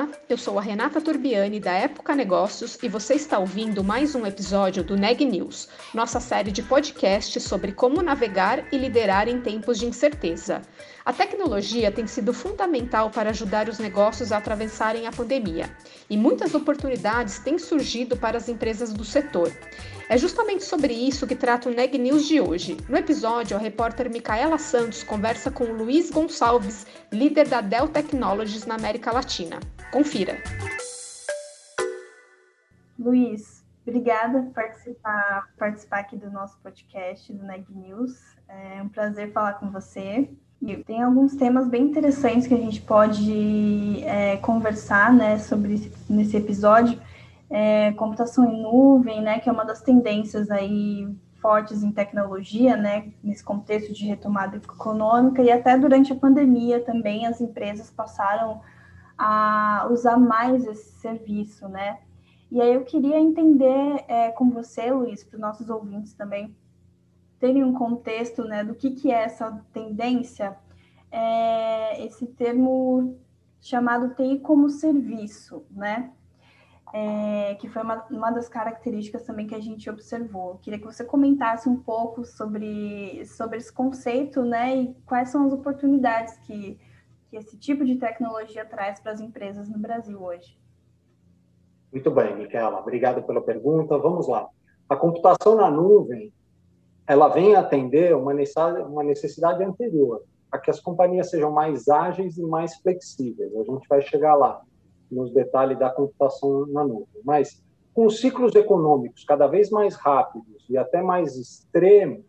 Olá, eu sou a Renata Turbiani da Época Negócios e você está ouvindo mais um episódio do Neg News, nossa série de podcasts sobre como navegar e liderar em tempos de incerteza. A tecnologia tem sido fundamental para ajudar os negócios a atravessarem a pandemia e muitas oportunidades têm surgido para as empresas do setor. É justamente sobre isso que trata o Neg News de hoje. No episódio, a repórter Micaela Santos conversa com Luiz Gonçalves, líder da Dell Technologies na América Latina. Confira. Luiz, obrigada por participar, participar aqui do nosso podcast do Neg News. É um prazer falar com você. Tem alguns temas bem interessantes que a gente pode é, conversar né, sobre nesse episódio é, computação em nuvem, né, que é uma das tendências aí fortes em tecnologia, né, nesse contexto de retomada econômica e até durante a pandemia também as empresas passaram a usar mais esse serviço, né? E aí eu queria entender é, com você, Luiz, para os nossos ouvintes também terem um contexto, né, do que que é essa tendência, é, esse termo chamado TI como serviço, né? é, que foi uma, uma das características também que a gente observou. Queria que você comentasse um pouco sobre, sobre esse conceito, né, e quais são as oportunidades que, que esse tipo de tecnologia traz para as empresas no Brasil hoje. Muito bem, Micaela, obrigado pela pergunta. Vamos lá. A computação na nuvem, ela vem atender uma necessidade, uma necessidade anterior, a que as companhias sejam mais ágeis e mais flexíveis. A gente vai chegar lá nos detalhes da computação na nuvem. Mas com ciclos econômicos cada vez mais rápidos e até mais extremos,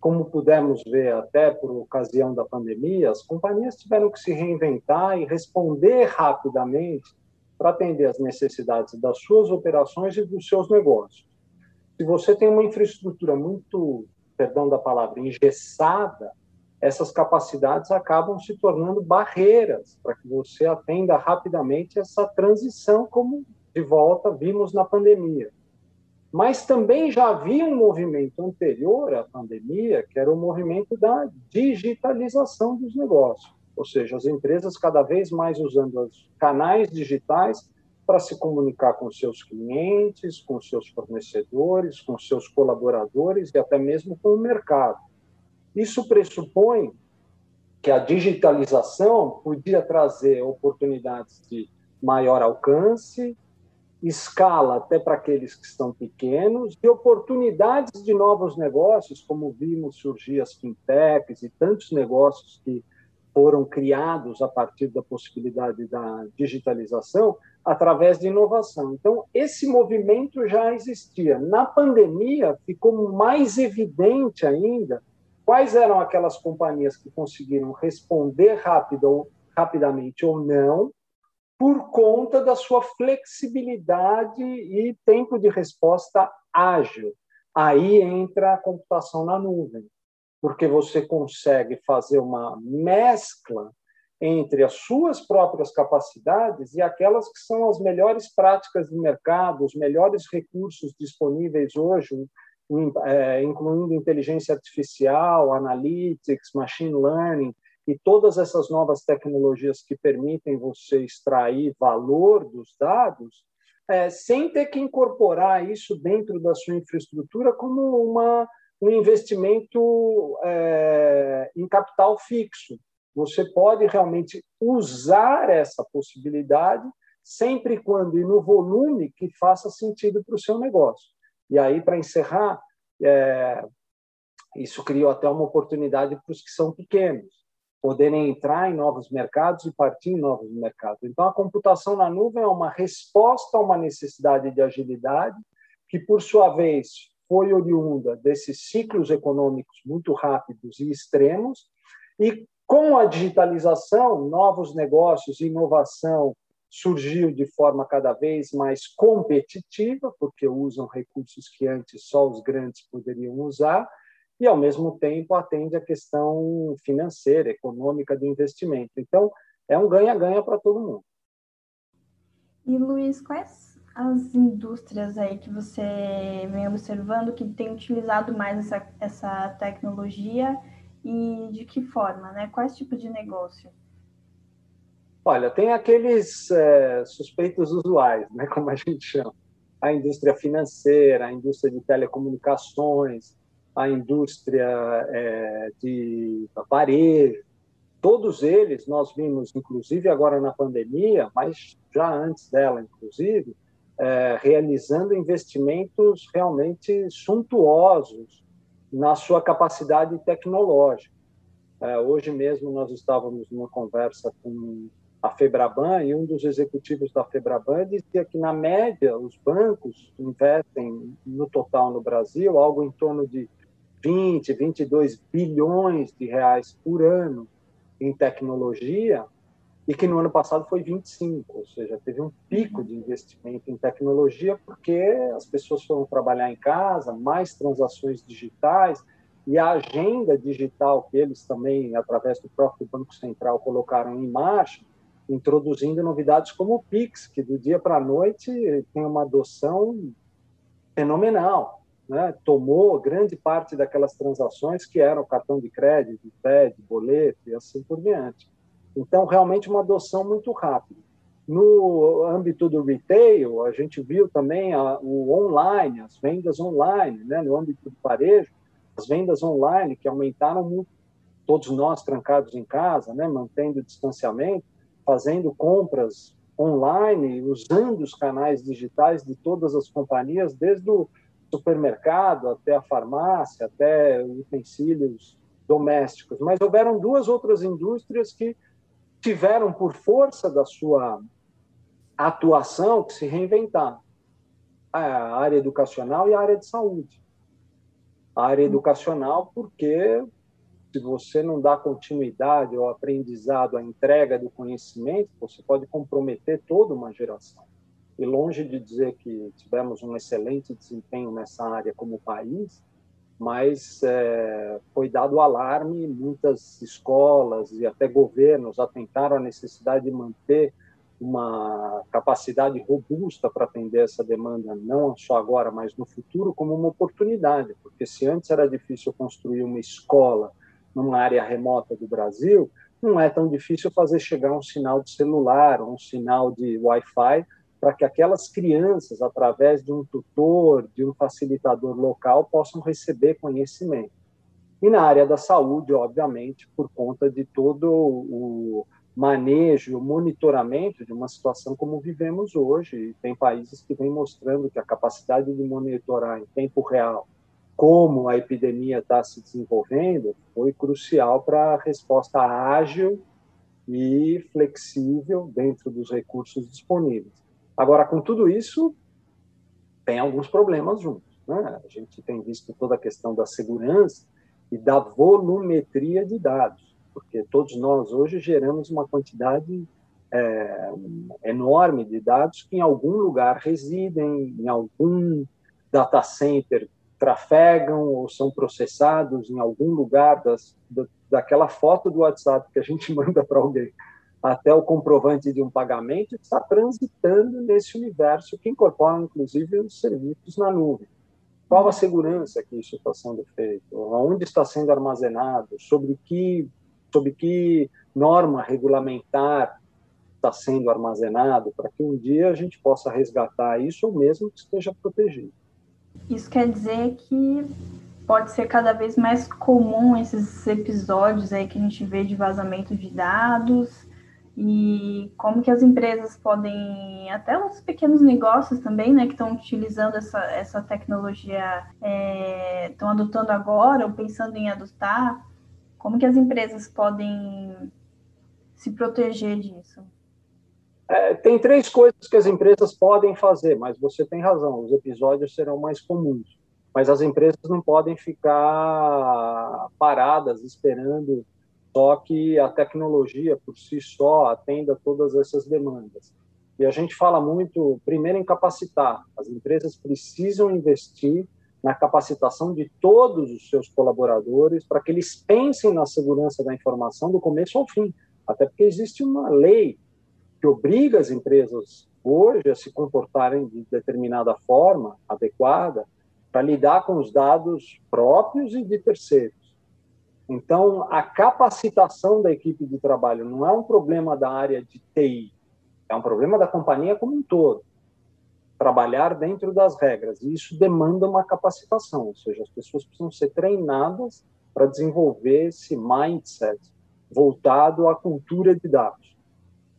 como pudemos ver até por ocasião da pandemia, as companhias tiveram que se reinventar e responder rapidamente para atender as necessidades das suas operações e dos seus negócios. Se você tem uma infraestrutura muito, perdão da palavra, engessada, essas capacidades acabam se tornando barreiras para que você atenda rapidamente essa transição, como de volta vimos na pandemia. Mas também já havia um movimento anterior à pandemia, que era o movimento da digitalização dos negócios, ou seja, as empresas cada vez mais usando os canais digitais para se comunicar com seus clientes, com seus fornecedores, com seus colaboradores e até mesmo com o mercado. Isso pressupõe que a digitalização podia trazer oportunidades de maior alcance, escala até para aqueles que estão pequenos, e oportunidades de novos negócios, como vimos surgir as fintechs e tantos negócios que foram criados a partir da possibilidade da digitalização através de inovação. Então, esse movimento já existia. Na pandemia, ficou mais evidente ainda quais eram aquelas companhias que conseguiram responder rápido, rapidamente ou não, por conta da sua flexibilidade e tempo de resposta ágil. Aí entra a computação na nuvem, porque você consegue fazer uma mescla entre as suas próprias capacidades e aquelas que são as melhores práticas de mercado, os melhores recursos disponíveis hoje, é, incluindo inteligência artificial, analytics, machine learning e todas essas novas tecnologias que permitem você extrair valor dos dados, é, sem ter que incorporar isso dentro da sua infraestrutura como uma, um investimento é, em capital fixo. Você pode realmente usar essa possibilidade sempre quando e no volume que faça sentido para o seu negócio. E aí, para encerrar, é, isso criou até uma oportunidade para os que são pequenos poderem entrar em novos mercados e partir em novos mercados. Então, a computação na nuvem é uma resposta a uma necessidade de agilidade, que, por sua vez, foi oriunda desses ciclos econômicos muito rápidos e extremos, e com a digitalização, novos negócios, inovação, surgiu de forma cada vez mais competitiva, porque usam recursos que antes só os grandes poderiam usar, e, ao mesmo tempo, atende a questão financeira, econômica do investimento. Então, é um ganha-ganha para todo mundo. E, Luiz, quais as indústrias aí que você vem observando que tem utilizado mais essa, essa tecnologia e de que forma, né? Quais tipos de negócio? Olha, tem aqueles é, suspeitos usuais, né, como a gente chama. A indústria financeira, a indústria de telecomunicações, a indústria é, de varejo, todos eles nós vimos, inclusive agora na pandemia, mas já antes dela, inclusive, é, realizando investimentos realmente suntuosos na sua capacidade tecnológica. É, hoje mesmo nós estávamos numa conversa com a Febraban e um dos executivos da Febraban dizia que na média os bancos investem no total no Brasil algo em torno de 20, 22 bilhões de reais por ano em tecnologia e que no ano passado foi 25, ou seja, teve um pico de investimento em tecnologia porque as pessoas foram trabalhar em casa, mais transações digitais e a agenda digital que eles também, através do próprio Banco Central, colocaram em marcha, introduzindo novidades como o Pix, que do dia para a noite tem uma adoção fenomenal. Né? Tomou grande parte daquelas transações que eram cartão de crédito, TED, boleto e assim por diante. Então, realmente, uma adoção muito rápida. No âmbito do retail, a gente viu também a, o online, as vendas online, né? no âmbito do varejo, as vendas online que aumentaram muito, todos nós trancados em casa, né? mantendo o distanciamento, fazendo compras online, usando os canais digitais de todas as companhias, desde o supermercado até a farmácia, até utensílios domésticos. Mas houveram duas outras indústrias que tiveram, por força da sua atuação, que se reinventar. A área educacional e a área de saúde. A área educacional, porque se você não dá continuidade ao aprendizado, à entrega do conhecimento, você pode comprometer toda uma geração. E longe de dizer que tivemos um excelente desempenho nessa área como país, mas é, foi dado alarme, muitas escolas e até governos atentaram a necessidade de manter uma capacidade robusta para atender essa demanda, não só agora, mas no futuro, como uma oportunidade, porque se antes era difícil construir uma escola numa área remota do Brasil, não é tão difícil fazer chegar um sinal de celular, um sinal de Wi-Fi para que aquelas crianças, através de um tutor, de um facilitador local, possam receber conhecimento. E na área da saúde, obviamente, por conta de todo o manejo, o monitoramento de uma situação como vivemos hoje. E tem países que vêm mostrando que a capacidade de monitorar em tempo real como a epidemia está se desenvolvendo foi crucial para a resposta ágil e flexível dentro dos recursos disponíveis. Agora, com tudo isso, tem alguns problemas juntos. Né? A gente tem visto toda a questão da segurança e da volumetria de dados, porque todos nós hoje geramos uma quantidade é, enorme de dados que em algum lugar residem, em algum data center trafegam ou são processados em algum lugar das, daquela foto do WhatsApp que a gente manda para alguém até o comprovante de um pagamento, está transitando nesse universo que incorpora, inclusive, os serviços na nuvem. Qual a segurança que isso está sendo feito? Onde está sendo armazenado? Sobre que, sobre que norma regulamentar está sendo armazenado? Para que um dia a gente possa resgatar isso ou mesmo que esteja protegido. Isso quer dizer que pode ser cada vez mais comum esses episódios aí que a gente vê de vazamento de dados e como que as empresas podem, até os pequenos negócios também, né, que estão utilizando essa, essa tecnologia, é, estão adotando agora ou pensando em adotar, como que as empresas podem se proteger disso? É, tem três coisas que as empresas podem fazer, mas você tem razão, os episódios serão mais comuns. Mas as empresas não podem ficar paradas esperando só que a tecnologia por si só atenda todas essas demandas. E a gente fala muito, primeiro, em capacitar. As empresas precisam investir na capacitação de todos os seus colaboradores para que eles pensem na segurança da informação do começo ao fim. Até porque existe uma lei que obriga as empresas hoje a se comportarem de determinada forma adequada para lidar com os dados próprios e de terceiros. Então, a capacitação da equipe de trabalho não é um problema da área de TI, é um problema da companhia como um todo trabalhar dentro das regras. E isso demanda uma capacitação, ou seja, as pessoas precisam ser treinadas para desenvolver esse mindset voltado à cultura de dados.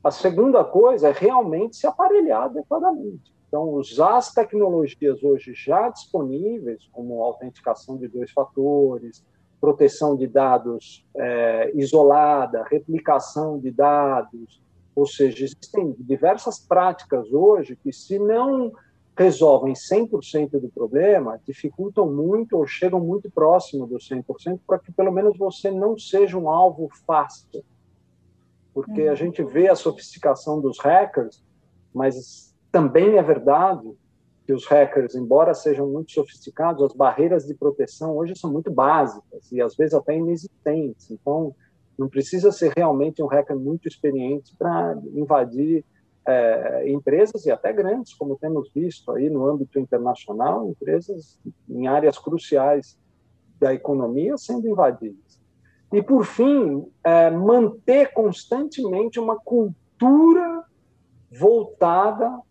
A segunda coisa é realmente se aparelhar adequadamente. Então, usar as tecnologias hoje já disponíveis, como autenticação de dois fatores, proteção de dados é, isolada, replicação de dados, ou seja, existem diversas práticas hoje que, se não resolvem 100% do problema, dificultam muito ou chegam muito próximo do 100% para que pelo menos você não seja um alvo fácil. Porque a uhum. gente vê a sofisticação dos hackers, mas também é verdade que os hackers, embora sejam muito sofisticados, as barreiras de proteção hoje são muito básicas e às vezes até inexistentes. Então, não precisa ser realmente um hacker muito experiente para invadir é, empresas e até grandes, como temos visto aí no âmbito internacional, empresas em áreas cruciais da economia sendo invadidas. E, por fim, é, manter constantemente uma cultura voltada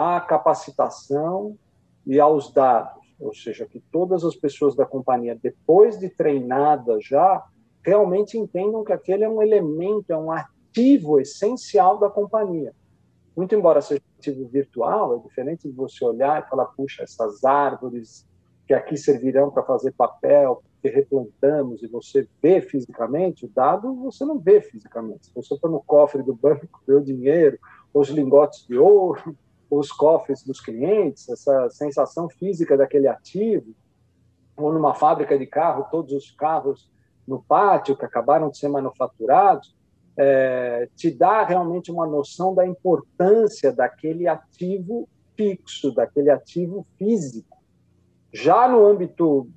à capacitação e aos dados, ou seja, que todas as pessoas da companhia, depois de treinadas já, realmente entendam que aquele é um elemento, é um ativo essencial da companhia. Muito embora seja um ativo virtual, é diferente de você olhar e falar, puxa, essas árvores que aqui servirão para fazer papel, que replantamos e você vê fisicamente, o dado você não vê fisicamente. Se você for no cofre do banco, vê o dinheiro, os lingotes de ouro, os cofres dos clientes, essa sensação física daquele ativo, ou numa fábrica de carro, todos os carros no pátio, que acabaram de ser manufaturados, é, te dá realmente uma noção da importância daquele ativo fixo, daquele ativo físico. Já no âmbito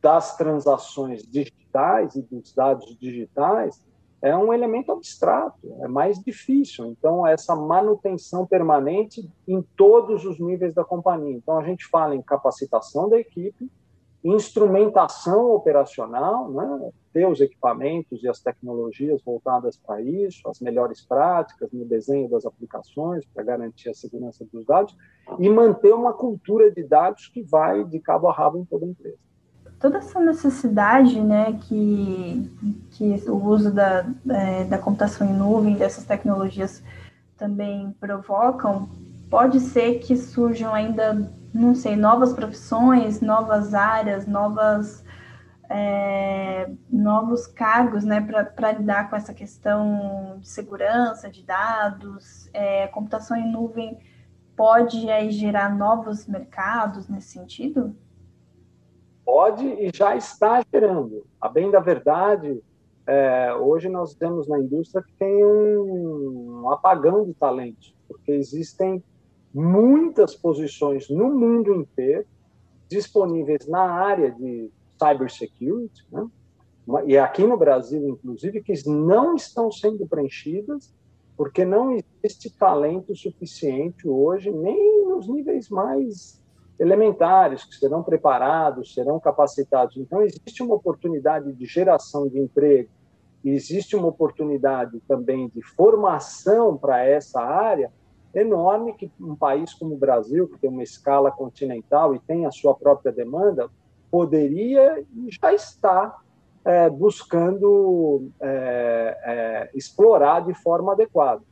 das transações digitais e dos dados digitais, é um elemento abstrato, é mais difícil. Então, essa manutenção permanente em todos os níveis da companhia. Então, a gente fala em capacitação da equipe, instrumentação operacional, né? ter os equipamentos e as tecnologias voltadas para isso, as melhores práticas no desenho das aplicações para garantir a segurança dos dados e manter uma cultura de dados que vai de cabo a rabo em toda a empresa. Toda essa necessidade né, que, que o uso da, é, da computação em nuvem, dessas tecnologias também provocam, pode ser que surjam ainda não sei, novas profissões, novas áreas, novas, é, novos cargos, né, para lidar com essa questão de segurança de dados, é, computação em nuvem pode aí gerar novos mercados nesse sentido? Pode e já está gerando. A bem da verdade, é, hoje nós temos na indústria que tem um apagão de talentos, porque existem muitas posições no mundo inteiro disponíveis na área de cybersecurity, né? e aqui no Brasil, inclusive, que não estão sendo preenchidas porque não existe talento suficiente hoje, nem nos níveis mais elementares, que serão preparados, serão capacitados. Então, existe uma oportunidade de geração de emprego, existe uma oportunidade também de formação para essa área, enorme que um país como o Brasil, que tem uma escala continental e tem a sua própria demanda, poderia e já está é, buscando é, é, explorar de forma adequada.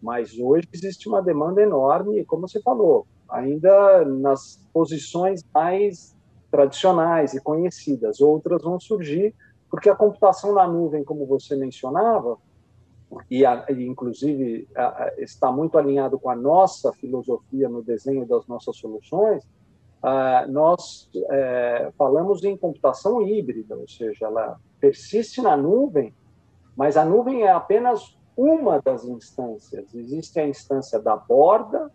Mas hoje existe uma demanda enorme, como você falou, ainda nas posições mais tradicionais e conhecidas. Outras vão surgir, porque a computação na nuvem, como você mencionava, e, a, e inclusive a, a, está muito alinhado com a nossa filosofia no desenho das nossas soluções, nós é, falamos em computação híbrida, ou seja, ela persiste na nuvem, mas a nuvem é apenas uma das instâncias. Existe a instância da borda,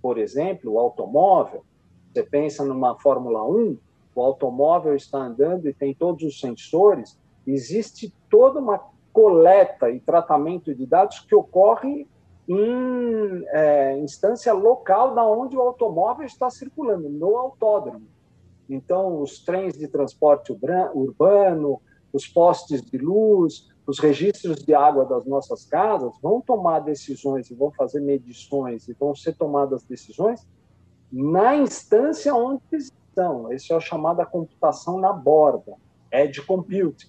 por exemplo, o automóvel, Você pensa numa Fórmula 1, o automóvel está andando e tem todos os sensores, existe toda uma coleta e tratamento de dados que ocorre em é, instância local da onde o automóvel está circulando, no autódromo. Então, os trens de transporte urbano, os postes de luz, os registros de água das nossas casas vão tomar decisões e vão fazer medições e vão ser tomadas decisões na instância onde estão. Esse é o chamado computação na borda, edge computing.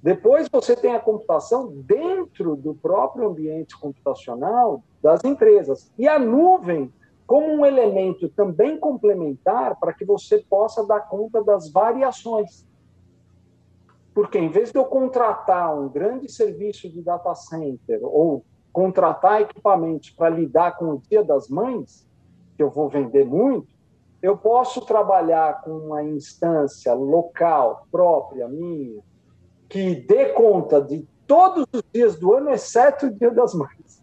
Depois você tem a computação dentro do próprio ambiente computacional das empresas. E a nuvem como um elemento também complementar para que você possa dar conta das variações. Porque em vez de eu contratar um grande serviço de data center ou contratar equipamentos para lidar com o Dia das Mães, que eu vou vender muito, eu posso trabalhar com uma instância local própria minha, que dê conta de todos os dias do ano, exceto o Dia das Mães.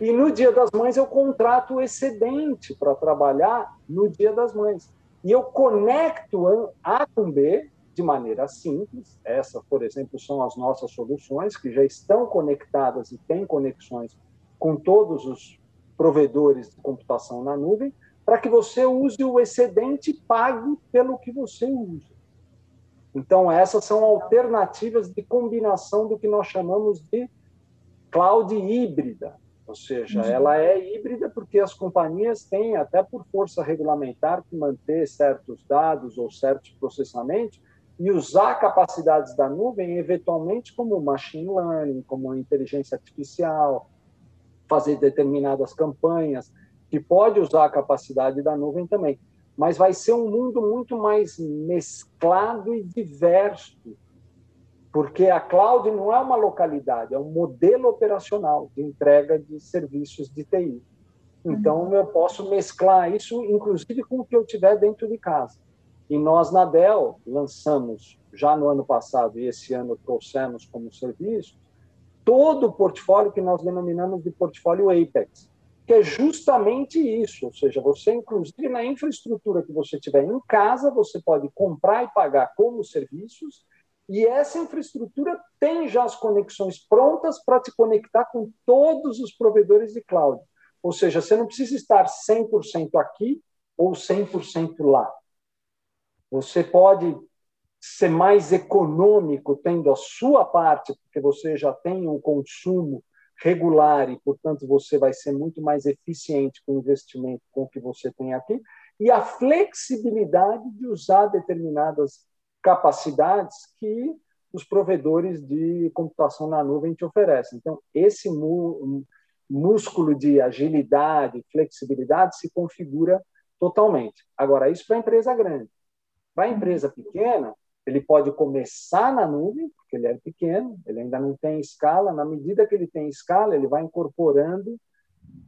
E no Dia das Mães eu contrato o excedente para trabalhar no Dia das Mães. E eu conecto A com B de maneira simples. Essas, por exemplo, são as nossas soluções, que já estão conectadas e têm conexões com todos os provedores de computação na nuvem, para que você use o excedente e pague pelo que você usa. Então, essas são alternativas de combinação do que nós chamamos de cloud híbrida, ou seja, uhum. ela é híbrida porque as companhias têm, até por força regulamentar, que manter certos dados ou certos processamentos e usar capacidades da nuvem, eventualmente, como machine learning, como inteligência artificial, fazer determinadas campanhas, que pode usar a capacidade da nuvem também mas vai ser um mundo muito mais mesclado e diverso, porque a cloud não é uma localidade, é um modelo operacional de entrega de serviços de TI. Então, uhum. eu posso mesclar isso, inclusive, com o que eu tiver dentro de casa. E nós, na Dell, lançamos, já no ano passado e esse ano trouxemos como serviço, todo o portfólio que nós denominamos de portfólio Apex, que é justamente isso, ou seja, você inclusive na infraestrutura que você tiver em casa, você pode comprar e pagar como serviços, e essa infraestrutura tem já as conexões prontas para te conectar com todos os provedores de cloud. Ou seja, você não precisa estar 100% aqui ou 100% lá. Você pode ser mais econômico tendo a sua parte, porque você já tem um consumo regular e, portanto, você vai ser muito mais eficiente com o investimento com o que você tem aqui, e a flexibilidade de usar determinadas capacidades que os provedores de computação na nuvem te oferecem. Então, esse músculo de agilidade, flexibilidade se configura totalmente. Agora, isso para a empresa grande. Para a empresa pequena, ele pode começar na nuvem, porque ele é pequeno, ele ainda não tem escala. Na medida que ele tem escala, ele vai incorporando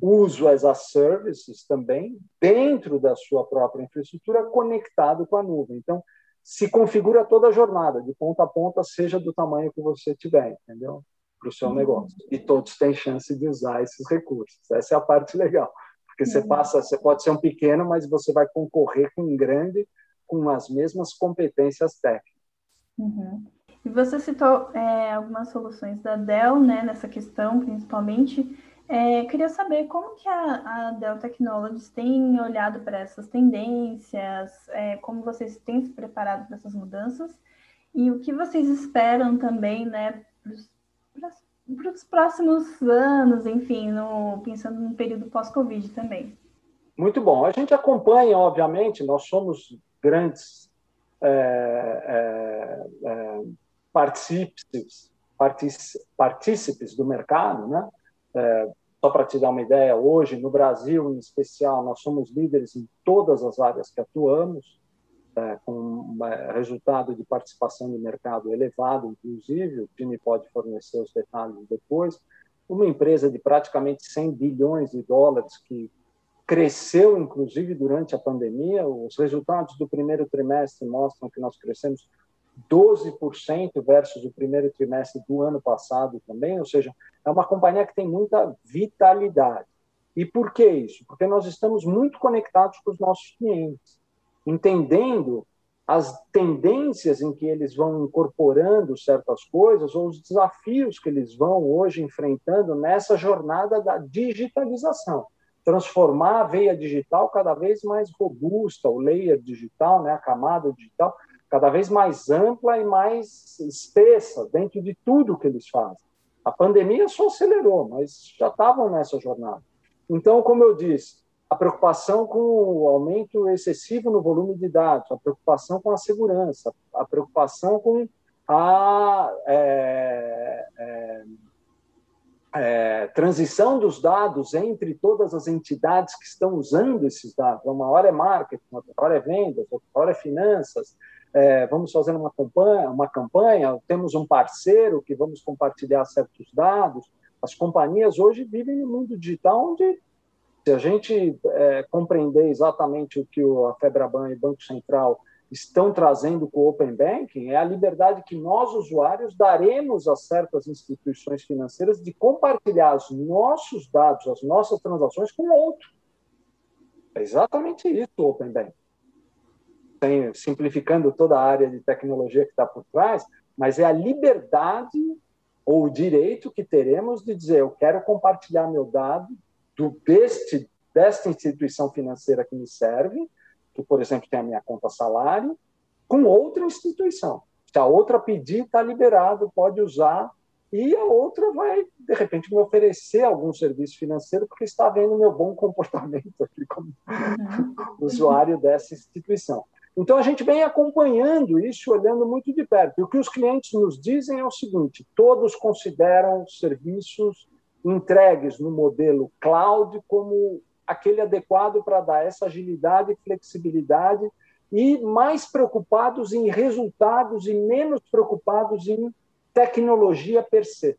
uso as a services também dentro da sua própria infraestrutura, conectado com a nuvem. Então, se configura toda a jornada, de ponta a ponta, seja do tamanho que você tiver, entendeu? Para o seu uhum. negócio. E todos têm chance de usar esses recursos. Essa é a parte legal. Porque você uhum. passa, você pode ser um pequeno, mas você vai concorrer com um grande com as mesmas competências técnicas. Uhum. E você citou é, algumas soluções da Dell, né, nessa questão, principalmente. É, queria saber como que a, a, Dell Technologies tem olhado para essas tendências, é, como vocês têm se preparado para essas mudanças e o que vocês esperam também, né, para os próximos anos, enfim, no, pensando no período pós-Covid também. Muito bom. A gente acompanha, obviamente, nós somos grandes é, é, partícipes, partícipes do mercado, né? Só para te dar uma ideia, hoje no Brasil, em especial, nós somos líderes em todas as áreas que atuamos, é, com resultado de participação de mercado elevado, inclusive, o time pode fornecer os detalhes depois. Uma empresa de praticamente 100 bilhões de dólares que cresceu, inclusive, durante a pandemia. Os resultados do primeiro trimestre mostram que nós crescemos 12% versus o primeiro trimestre do ano passado também, ou seja, é uma companhia que tem muita vitalidade. E por que isso? Porque nós estamos muito conectados com os nossos clientes, entendendo as tendências em que eles vão incorporando certas coisas ou os desafios que eles vão hoje enfrentando nessa jornada da digitalização. Transformar a veia digital cada vez mais robusta, o layer digital, né, a camada digital, cada vez mais ampla e mais espessa dentro de tudo que eles fazem. A pandemia só acelerou, mas já estavam nessa jornada. Então, como eu disse, a preocupação com o aumento excessivo no volume de dados, a preocupação com a segurança, a preocupação com a é, é, é, transição dos dados entre todas as entidades que estão usando esses dados. Uma hora é marketing, outra hora é vendas, outra hora é finanças. É, vamos fazer uma campanha, uma campanha, temos um parceiro que vamos compartilhar certos dados. As companhias hoje vivem no mundo digital onde se a gente é, compreender exatamente o que a Febraban e o Banco Central estão trazendo com o Open Banking, é a liberdade que nós, usuários, daremos a certas instituições financeiras de compartilhar os nossos dados, as nossas transações com outro. É exatamente isso o Open Banking. Tem, simplificando toda a área de tecnologia que está por trás, mas é a liberdade ou o direito que teremos de dizer eu quero compartilhar meu dado do, deste, desta instituição financeira que me serve, que, por exemplo, tem a minha conta salário, com outra instituição. Se a outra pedir, está liberado, pode usar, e a outra vai, de repente, me oferecer algum serviço financeiro porque está vendo meu bom comportamento aqui como uhum. usuário dessa instituição. Então, a gente vem acompanhando isso, olhando muito de perto. E o que os clientes nos dizem é o seguinte: todos consideram serviços entregues no modelo cloud como aquele adequado para dar essa agilidade e flexibilidade e mais preocupados em resultados e menos preocupados em tecnologia per se.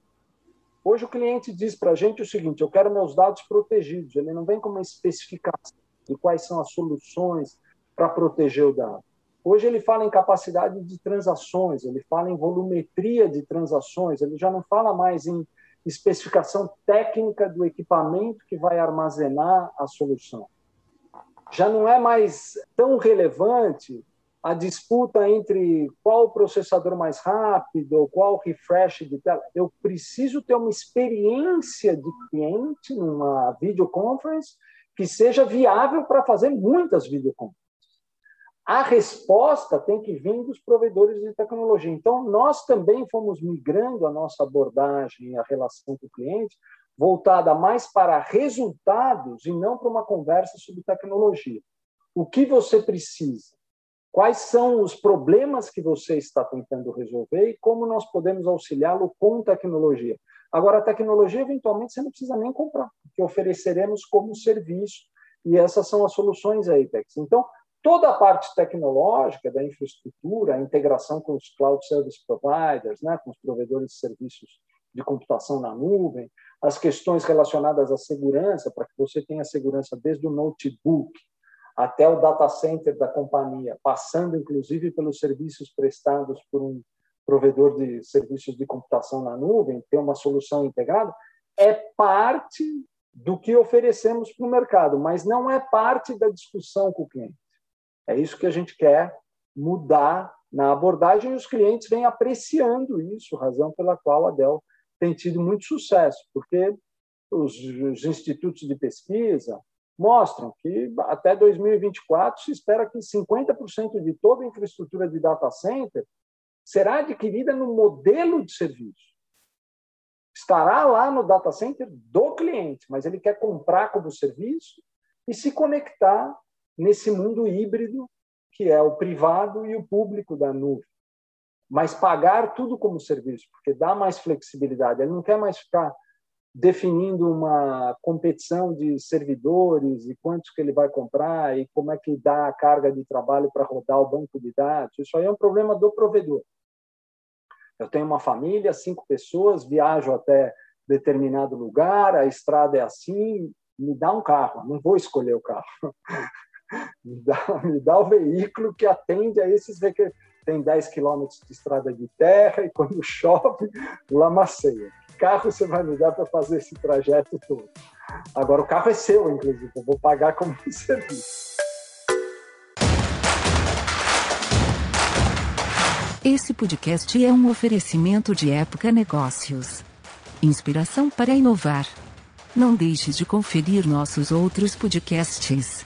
Hoje o cliente diz para a gente o seguinte: eu quero meus dados protegidos. Ele não vem com uma especificação de quais são as soluções para proteger o dado. Hoje ele fala em capacidade de transações, ele fala em volumetria de transações, ele já não fala mais em especificação técnica do equipamento que vai armazenar a solução. Já não é mais tão relevante a disputa entre qual processador mais rápido, qual refresh de tela. Eu preciso ter uma experiência de cliente numa videoconference que seja viável para fazer muitas videoconferências a resposta tem que vir dos provedores de tecnologia. Então, nós também fomos migrando a nossa abordagem, a relação com o cliente, voltada mais para resultados e não para uma conversa sobre tecnologia. O que você precisa? Quais são os problemas que você está tentando resolver e como nós podemos auxiliá-lo com tecnologia? Agora, a tecnologia, eventualmente, você não precisa nem comprar, porque ofereceremos como serviço, e essas são as soluções aí, Apex. Então, toda a parte tecnológica da infraestrutura, a integração com os cloud service providers, né, com os provedores de serviços de computação na nuvem, as questões relacionadas à segurança, para que você tenha segurança desde o notebook até o data center da companhia, passando inclusive pelos serviços prestados por um provedor de serviços de computação na nuvem, ter uma solução integrada, é parte do que oferecemos para o mercado, mas não é parte da discussão com o cliente. É isso que a gente quer mudar na abordagem e os clientes vêm apreciando isso, razão pela qual a Dell tem tido muito sucesso, porque os, os institutos de pesquisa mostram que até 2024 se espera que 50% de toda a infraestrutura de data center será adquirida no modelo de serviço. Estará lá no data center do cliente, mas ele quer comprar como serviço e se conectar nesse mundo híbrido que é o privado e o público da nuvem. Mas pagar tudo como serviço, porque dá mais flexibilidade. Ele não quer mais ficar definindo uma competição de servidores e quantos que ele vai comprar e como é que dá a carga de trabalho para rodar o banco de dados. Isso aí é um problema do provedor. Eu tenho uma família, cinco pessoas, viajo até determinado lugar, a estrada é assim, me dá um carro, não vou escolher o carro. Me, dá, me dá o veículo que atende a esses que tem 10 quilômetros de estrada de terra e quando chove, lamaceia. Que carro você vai me dar para fazer esse trajeto todo? Agora o carro é seu, inclusive, eu vou pagar como serviço. Esse podcast é um oferecimento de Época Negócios. Inspiração para inovar. Não deixe de conferir nossos outros podcasts.